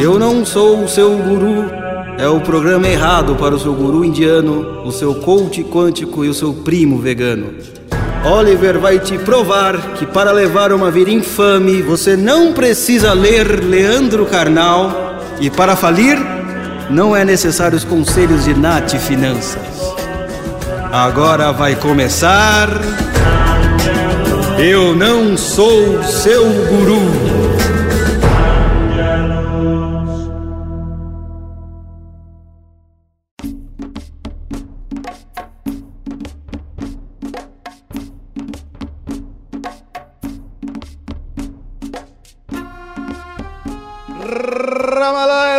Eu não sou o seu guru. É o programa errado para o seu guru indiano, o seu coach quântico e o seu primo vegano. Oliver vai te provar que para levar uma vida infame você não precisa ler Leandro Carnal e para falir não é necessário os conselhos de Nath Finanças. Agora vai começar. Eu não sou seu guru.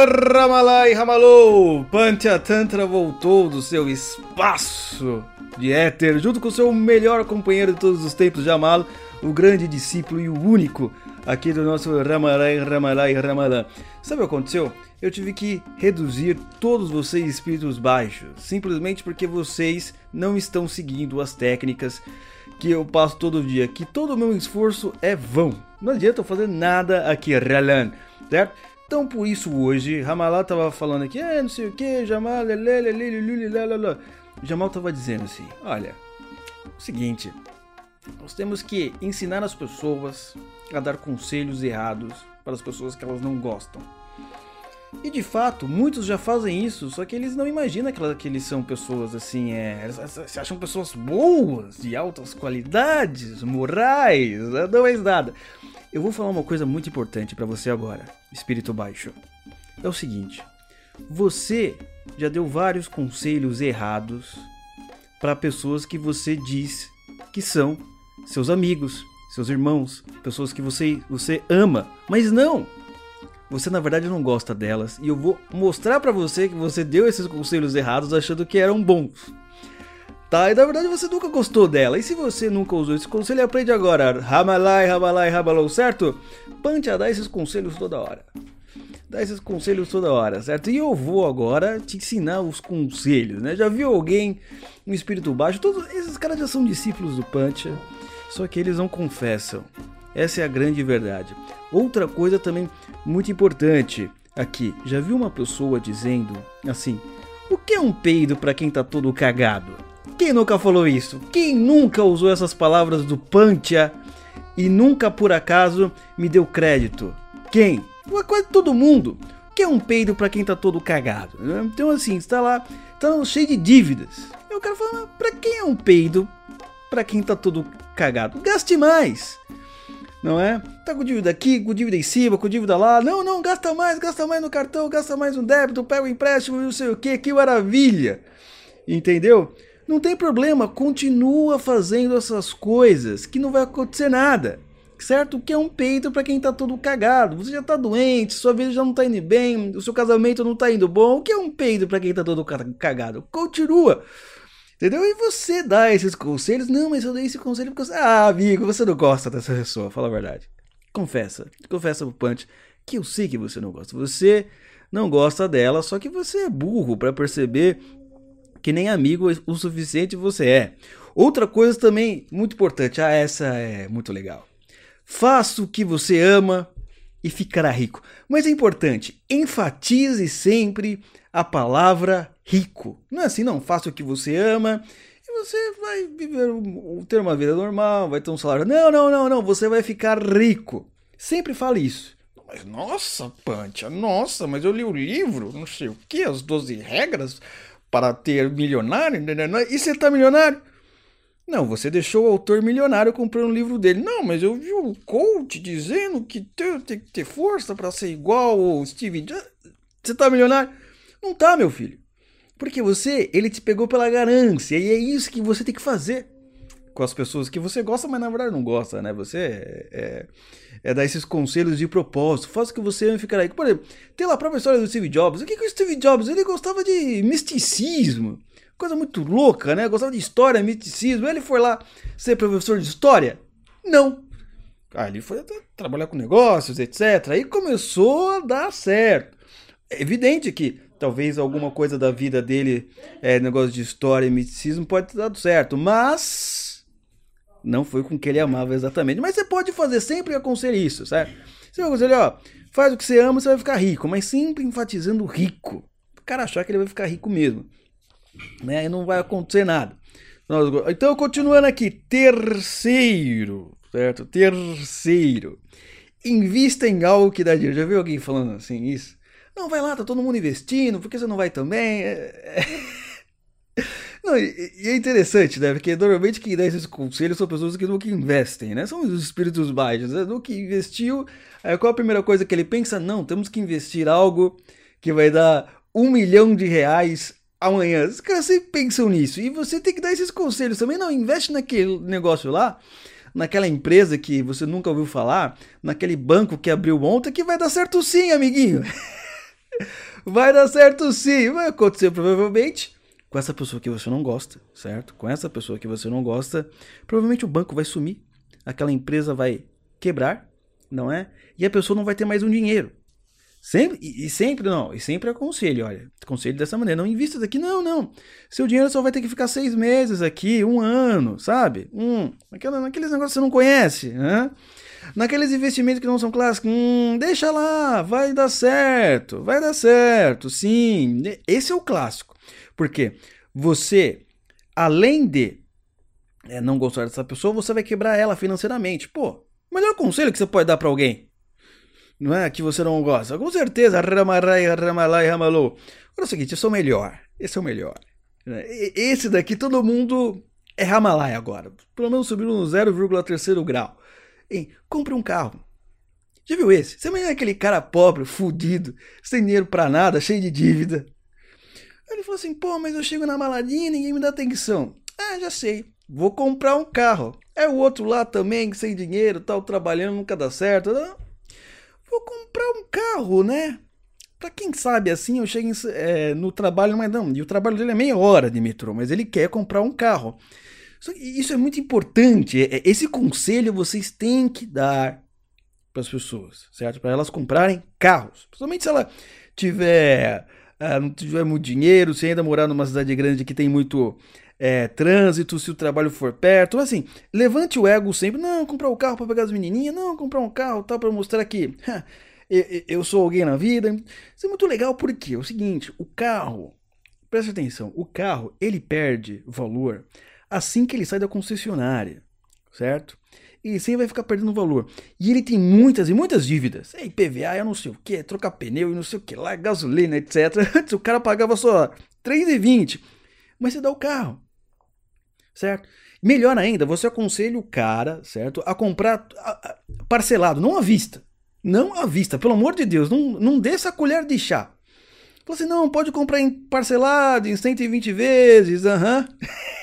Ramalai, Ramalou! Pantia Tantra voltou do seu espaço de éter, junto com seu melhor companheiro de todos os tempos, Jamalo, o grande discípulo e o único aqui do nosso Ramalai, Ramalai, Ramalã. Sabe o que aconteceu? Eu tive que reduzir todos vocês espíritos baixos, simplesmente porque vocês não estão seguindo as técnicas que eu passo todo dia, que todo o meu esforço é vão. Não adianta eu fazer nada aqui, Ralan, certo? Então por isso hoje, Ramalá tava falando aqui, é, não sei o que, Jamal, lele, Jamal tava dizendo assim, olha, o seguinte, nós temos que ensinar as pessoas a dar conselhos errados para as pessoas que elas não gostam. E de fato, muitos já fazem isso, só que eles não imaginam que, eles são pessoas assim, é, se acham pessoas boas, de altas qualidades, morais, não é nada. Eu vou falar uma coisa muito importante para você agora, espírito baixo. É o seguinte: você já deu vários conselhos errados para pessoas que você diz que são seus amigos, seus irmãos, pessoas que você, você ama, mas não. Você na verdade não gosta delas e eu vou mostrar para você que você deu esses conselhos errados achando que eram bons tá? E na verdade você nunca gostou dela. E se você nunca usou esse conselho, aprende agora. Ramalai, ramalai, rabalou, certo? Pante a dar esses conselhos toda hora. Dá esses conselhos toda hora, certo? E eu vou agora te ensinar os conselhos, né? Já viu alguém, um espírito baixo? Todos esses caras já são discípulos do Pancha, só que eles não confessam. Essa é a grande verdade. Outra coisa também muito importante aqui. Já viu uma pessoa dizendo assim: "O que é um peido para quem tá todo cagado?" Quem nunca falou isso? Quem nunca usou essas palavras do Pantia e nunca por acaso me deu crédito? Quem? Quase todo mundo. Que é um peido para quem tá todo cagado. Né? Então assim, está lá, tá cheio de dívidas. Eu quero falar, para quem é um peido? Para quem tá todo cagado? Gaste mais. Não é? Tá com dívida aqui, com dívida em cima, com dívida lá. Não, não, gasta mais, gasta mais no cartão, gasta mais no débito, pega o empréstimo, não sei o que, que maravilha. Entendeu? Não tem problema, continua fazendo essas coisas que não vai acontecer nada. Certo? Que é um peito para quem tá todo cagado. Você já tá doente, sua vida já não tá indo bem, o seu casamento não tá indo bom. O que é um peito para quem tá todo cagado? Continua. Entendeu? E você dá esses conselhos. Não, mas eu dei esse conselho porque você. Ah, amigo, você não gosta dessa pessoa, fala a verdade. Confessa. Confessa pro Punch que eu sei que você não gosta. Você não gosta dela, só que você é burro para perceber que nem amigo o suficiente você é. Outra coisa também muito importante, ah, essa é muito legal. Faça o que você ama e ficará rico. Mas é importante, enfatize sempre a palavra rico. Não é assim, não. Faça o que você ama e você vai viver, ter uma vida normal, vai ter um salário. Não, não, não, não. Você vai ficar rico. Sempre fale isso. Mas nossa, Pantia, nossa, mas eu li o livro, não sei o que, as 12 regras para ter milionário, né? e você tá milionário? Não, você deixou o autor milionário comprando um livro dele. Não, mas eu vi o coach dizendo que tem, tem que ter força para ser igual o Steve Jobs. Você tá milionário? Não tá, meu filho. Porque você, ele te pegou pela ganância e é isso que você tem que fazer com as pessoas que você gosta, mas na verdade não gosta, né? Você é, é, é dar esses conselhos de propósito. Faça o que você ama aí. Por exemplo, tem lá a própria história do Steve Jobs. O que, que o Steve Jobs? Ele gostava de misticismo. Coisa muito louca, né? Gostava de história, misticismo. Ele foi lá ser professor de história? Não. Aí ele foi trabalhar com negócios, etc. Aí começou a dar certo. É evidente que talvez alguma coisa da vida dele, é, negócio de história e misticismo, pode ter dado certo. Mas não foi com que ele amava exatamente. Mas você pode fazer sempre aconselho isso, certo? Você vai ó, faz o que você ama, você vai ficar rico, mas sempre enfatizando rico. O cara achar que ele vai ficar rico mesmo. Né? E não vai acontecer nada. Então, continuando aqui, terceiro, certo? Terceiro. Invista em algo que dá dinheiro. Já viu alguém falando assim isso? Não, vai lá, tá todo mundo investindo, por que você não vai também? É... Não, e, é interessante, né? Porque normalmente quem dá esses conselhos são pessoas que nunca investem, né? São os espíritos baixos, né? Nunca investiu. Aí qual a primeira coisa que ele pensa? Não, temos que investir algo que vai dar um milhão de reais amanhã. Os caras sempre pensam nisso. E você tem que dar esses conselhos também. Não, investe naquele negócio lá, naquela empresa que você nunca ouviu falar, naquele banco que abriu ontem, que vai dar certo sim, amiguinho. vai dar certo sim. Vai acontecer provavelmente com essa pessoa que você não gosta, certo? Com essa pessoa que você não gosta, provavelmente o banco vai sumir, aquela empresa vai quebrar, não é? E a pessoa não vai ter mais um dinheiro. Sempre, e, sempre não, e sempre aconselho, olha, aconselho dessa maneira, não invista daqui, não, não. Seu dinheiro só vai ter que ficar seis meses aqui, um ano, sabe? Um, naquela, negócios que você não conhece, né? Naqueles investimentos que não são clássicos, hum, deixa lá, vai dar certo, vai dar certo, sim. Esse é o clássico. Porque você, além de é, não gostar dessa pessoa, você vai quebrar ela financeiramente. Pô, melhor conselho que você pode dar para alguém, não é? Que você não gosta. Com certeza, ramarai, ramalai, ramalou. Agora é o seguinte, esse é o melhor. Esse é o melhor. Né? Esse daqui, todo mundo é ramalai agora. Pelo menos subiu no 0,3 grau. Hein, compre um carro. Já viu esse? Você imagina aquele cara pobre, fudido, sem dinheiro pra nada, cheio de dívida. Ele falou assim: pô, mas eu chego na maladinha e ninguém me dá atenção. Ah, já sei. Vou comprar um carro. É o outro lá também, sem dinheiro, tal, trabalhando, nunca dá certo. Vou comprar um carro, né? Pra quem sabe assim, eu chego em, é, no trabalho, mas não. E o trabalho dele é meia hora de metrô, mas ele quer comprar um carro. Isso é muito importante. É, é, esse conselho vocês têm que dar para as pessoas, certo? Para elas comprarem carros. Principalmente se ela tiver ah, não tiver muito dinheiro, se ainda morar numa cidade grande que tem muito é, trânsito, se o trabalho for perto, assim, levante o ego sempre, não, comprar um carro para pegar as menininhas, não, comprar um carro tal para mostrar que eu sou alguém na vida. Isso é muito legal porque é o seguinte, o carro, preste atenção, o carro ele perde valor assim que ele sai da concessionária, certo? e sempre vai ficar perdendo valor. E ele tem muitas e muitas dívidas. É IPVA, eu não sei o que, trocar pneu e não sei o que lá, gasolina, etc. Antes o cara pagava só 3,20, mas você dá o carro, certo? Melhor ainda, você aconselha o cara, certo, a comprar parcelado, não à vista. Não à vista, pelo amor de Deus, não, não dê essa colher de chá. Você assim, não, pode comprar em parcelado, em 120 vezes, aham. Uhum.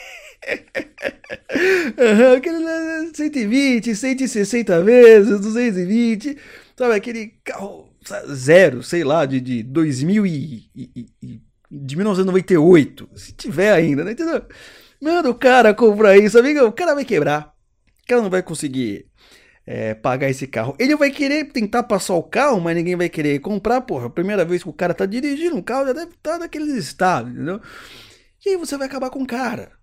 aquele 120, 160 vezes, 220, sabe? Aquele carro zero, sei lá, de, de 2000 e, e, e, de 1998, se tiver ainda, né? Entendeu? Manda o cara comprar isso, amigo, o cara vai quebrar. O cara não vai conseguir é, pagar esse carro. Ele vai querer tentar passar o carro, mas ninguém vai querer comprar, porra. Primeira vez que o cara tá dirigindo um carro, já deve estar tá naqueles estados, entendeu? E aí você vai acabar com o cara.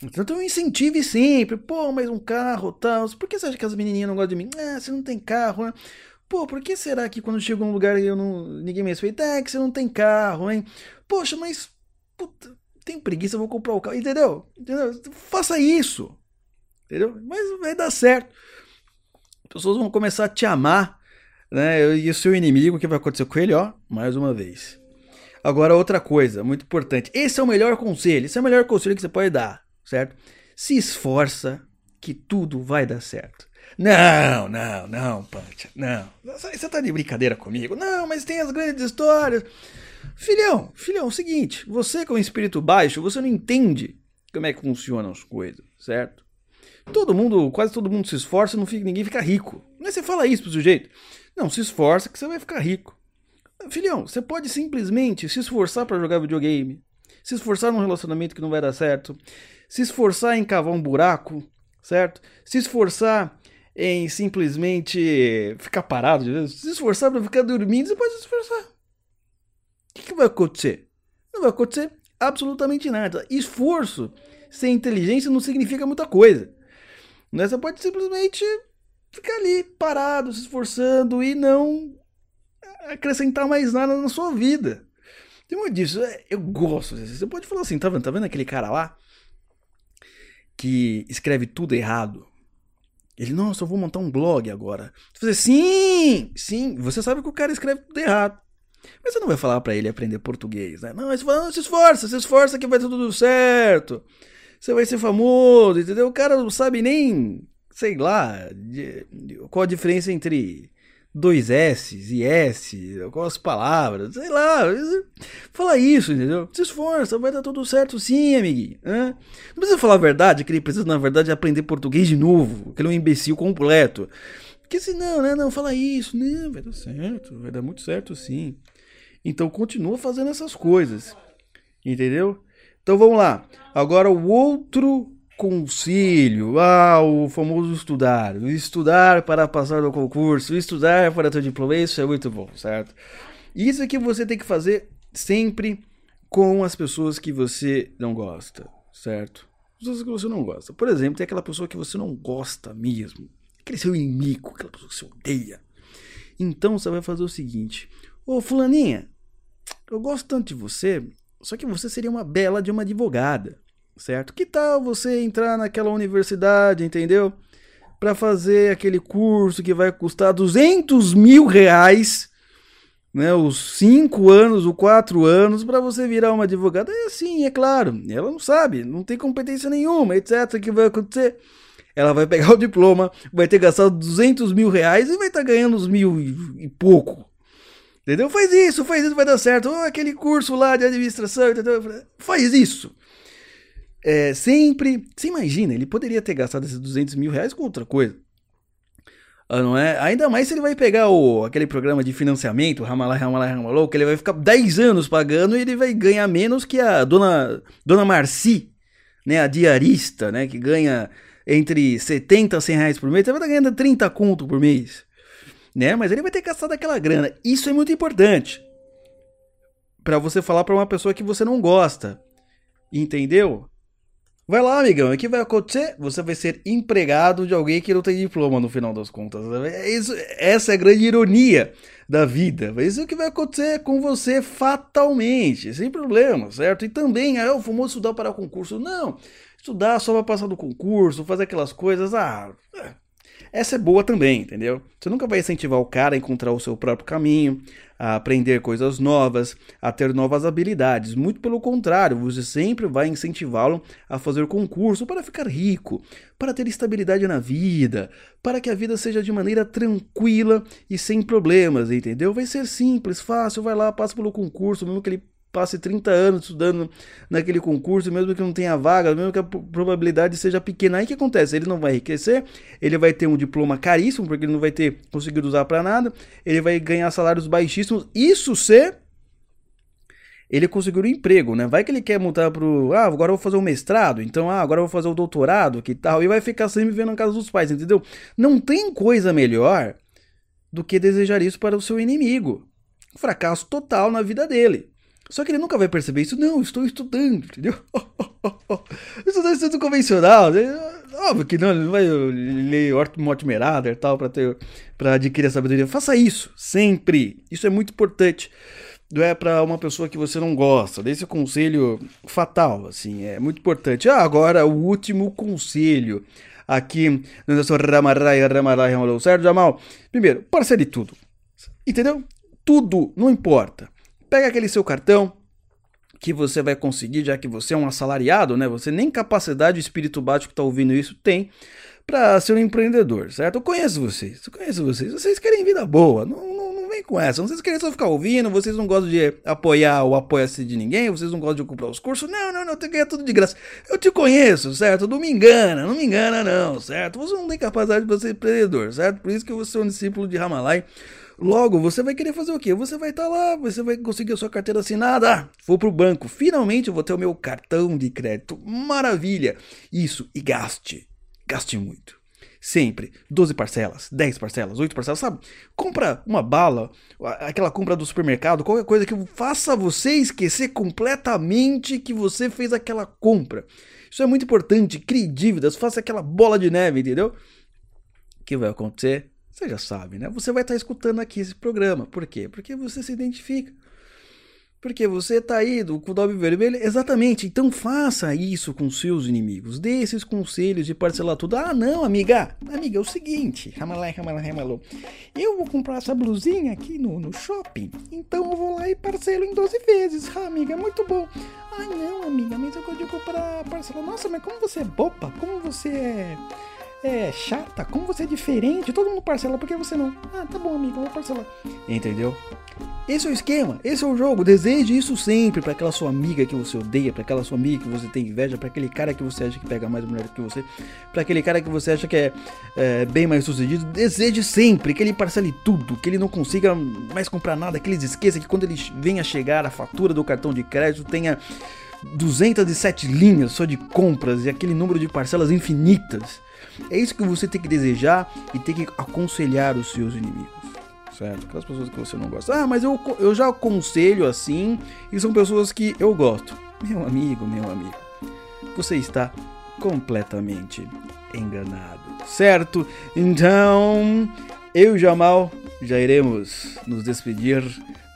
Então incentive sempre, pô, mais um carro, tal. Por que você acha que as menininhas não gostam de mim? Ah, você não tem carro, né? Pô, por que será que quando chego num lugar eu não, ninguém me respeita? É que você não tem carro, hein? Poxa, mas puta, tenho preguiça, vou comprar o carro, entendeu? entendeu? Faça isso, entendeu? Mas vai dar certo. As pessoas vão começar a te amar, né? E o seu inimigo, o que vai acontecer com ele, ó, mais uma vez. Agora, outra coisa muito importante. Esse é o melhor conselho, esse é o melhor conselho que você pode dar certo? Se esforça que tudo vai dar certo. Não, não, não, Pancha, não. Você tá de brincadeira comigo? Não, mas tem as grandes histórias. Filhão, filhão, é o seguinte, você com espírito baixo, você não entende como é que funcionam as coisas, certo? Todo mundo, quase todo mundo se esforça, não fica, ninguém fica rico. É você fala isso pro sujeito. Não, se esforça que você vai ficar rico. Filhão, você pode simplesmente se esforçar para jogar videogame, se esforçar num relacionamento que não vai dar certo, se esforçar em cavar um buraco, certo? Se esforçar em simplesmente ficar parado, se esforçar para ficar dormindo, você pode se esforçar. O que, vai acontecer? Não vai acontecer absolutamente nada. Esforço sem inteligência não significa muita coisa. Né? Você pode simplesmente ficar ali parado, se esforçando e não acrescentar mais nada na sua vida. Tem muito disso. É, eu gosto disso. Você pode falar assim, tá vendo, tá vendo aquele cara lá? Que escreve tudo errado. Ele, nossa, eu vou montar um blog agora. Você dizer, sim, sim. Você sabe que o cara escreve tudo errado. Mas você não vai falar para ele aprender português, né? Não, você fala, não, se esforça, se esforça que vai tudo certo. Você vai ser famoso, entendeu? O cara não sabe nem, sei lá, de, de, qual a diferença entre dois S e S, qual as palavras, sei lá. Fala isso, entendeu? Se esforça, vai dar tudo certo sim, amiguinho. Não precisa falar a verdade, que ele precisa, na verdade, aprender português de novo, que ele é um imbecil completo. Porque senão, né? Não, fala isso, né? Vai dar certo, vai dar muito certo sim. Então continua fazendo essas coisas. Entendeu? Então vamos lá. Agora o outro Concílio, ah, o famoso estudar, estudar para passar no concurso, estudar para ter diploma, isso é muito bom, certo? Isso é que você tem que fazer sempre com as pessoas que você não gosta, certo? Pessoas que você não gosta. Por exemplo, tem aquela pessoa que você não gosta mesmo, aquele seu inimigo, aquela pessoa que você odeia. Então você vai fazer o seguinte: Ô Fulaninha, eu gosto tanto de você, só que você seria uma bela de uma advogada certo? Que tal você entrar naquela universidade, entendeu? Para fazer aquele curso que vai custar 200 mil reais, né? Os 5 anos, os 4 anos, para você virar uma advogada. É assim, é claro. Ela não sabe, não tem competência nenhuma, etc. O que vai acontecer? Ela vai pegar o diploma, vai ter gastado 200 mil reais e vai estar tá ganhando uns mil e, e pouco. Entendeu? Faz isso, faz isso, vai dar certo. Oh, aquele curso lá de administração, entendeu? Faz isso é, sempre. Você imagina, ele poderia ter gastado esses 200 mil reais com outra coisa. Ah, não é? Ainda mais se ele vai pegar o, aquele programa de financiamento, Ramalá, Ramalá, Ramalou, que ele vai ficar 10 anos pagando e ele vai ganhar menos que a dona, dona Marci, né? A diarista, né? Que ganha entre 70 a 100 reais por mês. Ele vai estar ganhando 30 conto por mês. Né? Mas ele vai ter gastado aquela grana. Isso é muito importante. para você falar para uma pessoa que você não gosta. Entendeu? Vai lá, amigão, o que vai acontecer? Você vai ser empregado de alguém que não tem diploma no final das contas. É isso, essa é a grande ironia da vida. Isso é o que vai acontecer com você fatalmente, sem problema, certo? E também, ah, eu vou estudar para concurso. Não, estudar só para passar no concurso, fazer aquelas coisas, ah, é, essa é boa também, entendeu? Você nunca vai incentivar o cara a encontrar o seu próprio caminho, a aprender coisas novas, a ter novas habilidades. Muito pelo contrário, você sempre vai incentivá-lo a fazer concurso para ficar rico, para ter estabilidade na vida, para que a vida seja de maneira tranquila e sem problemas, entendeu? Vai ser simples, fácil, vai lá, passa pelo concurso, mesmo que ele passe 30 anos estudando naquele concurso, mesmo que não tenha vaga, mesmo que a probabilidade seja pequena, aí o que acontece? Ele não vai enriquecer, ele vai ter um diploma caríssimo, porque ele não vai ter conseguido usar para nada, ele vai ganhar salários baixíssimos, isso se ele conseguiu um emprego, né? Vai que ele quer mudar pro, ah, agora eu vou fazer um mestrado, então, ah, agora eu vou fazer o um doutorado, que tal, e vai ficar sempre vivendo na casa dos pais, entendeu? Não tem coisa melhor do que desejar isso para o seu inimigo. fracasso total na vida dele. Só que ele nunca vai perceber isso. Não, estou estudando, entendeu? estudando estudo convencional. Né? Óbvio que não, ele não vai ler Mortimer Adler e tal para ter para adquirir a sabedoria. Faça isso sempre. Isso é muito importante. Não é para uma pessoa que você não gosta. Desse conselho fatal, assim, é muito importante. Ah, agora o último conselho aqui no nosso Ramarai, Ramarai, Ramarai, certo, Jamal? Primeiro, parcele tudo. Entendeu? Tudo, não importa. Pega aquele seu cartão que você vai conseguir, já que você é um assalariado, né? Você nem capacidade, espírito básico que tá ouvindo isso tem para ser um empreendedor, certo? Eu conheço vocês, eu conheço vocês. Vocês querem vida boa, não, não, não vem com essa. Vocês querem só ficar ouvindo, vocês não gostam de apoiar o apoia-se de ninguém, vocês não gostam de comprar os cursos. Não, não, não, tem que ganhar tudo de graça. Eu te conheço, certo? Não me engana, não me engana não, certo? Você não tem capacidade de ser empreendedor, certo? Por isso que eu sou um discípulo de Ramalai Logo, você vai querer fazer o quê? Você vai estar tá lá, você vai conseguir a sua carteira assinada. Ah, vou pro banco. Finalmente eu vou ter o meu cartão de crédito. Maravilha! Isso, e gaste. Gaste muito. Sempre. 12 parcelas, 10 parcelas, 8 parcelas, sabe? Compra uma bala, aquela compra do supermercado, qualquer coisa que faça você esquecer completamente que você fez aquela compra. Isso é muito importante. Crie dívidas, faça aquela bola de neve, entendeu? que vai acontecer? Você já sabe, né? Você vai estar escutando aqui esse programa. Por quê? Porque você se identifica. Porque você tá aí do com Vermelho. Exatamente. Então faça isso com seus inimigos. Dê esses conselhos de parcelar tudo. Ah, não, amiga. Amiga, é o seguinte. Ramalai, ramalai, ramalô. Eu vou comprar essa blusinha aqui no, no shopping. Então eu vou lá e parcelo em 12 vezes. Ah, amiga, é muito bom. Ah, não, amiga, mas eu de comprar parcela. Nossa, mas como você é boba? Como você é é chata, como você é diferente, todo mundo parcela, por que você não? Ah, tá bom, amigo, vou parcelar. Entendeu? Esse é o esquema, esse é o jogo. Deseje isso sempre para aquela sua amiga que você odeia, para aquela sua amiga que você tem inveja, para aquele cara que você acha que pega mais mulher do que você, para aquele cara que você acha que é, é, bem mais sucedido. Deseje sempre que ele parcele tudo, que ele não consiga mais comprar nada, que ele esqueça que quando ele venha chegar a fatura do cartão de crédito tenha 207 linhas só de compras e aquele número de parcelas infinitas. É isso que você tem que desejar e tem que aconselhar os seus inimigos. Certo? Aquelas pessoas que você não gosta. Ah, mas eu, eu já aconselho assim e são pessoas que eu gosto. Meu amigo, meu amigo, você está completamente enganado. Certo? Então, eu e Jamal já iremos nos despedir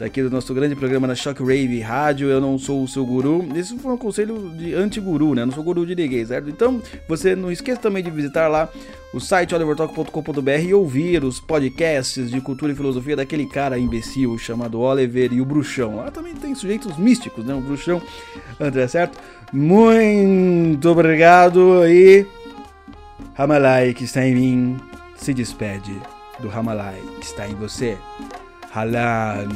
daqui do nosso grande programa na Shockwave Rádio. Eu não sou o seu guru. Esse foi um conselho de anti-guru, né? Eu não sou guru de ninguém, certo? Então, você não esqueça também de visitar lá o site olivertalk.com.br e ouvir os podcasts de cultura e filosofia daquele cara imbecil chamado Oliver e o Bruxão. Lá também tem sujeitos místicos, né? O Bruxão, André, certo? Muito obrigado e Ramalai que está em mim se despede do Ramalai que está em você. Haaland.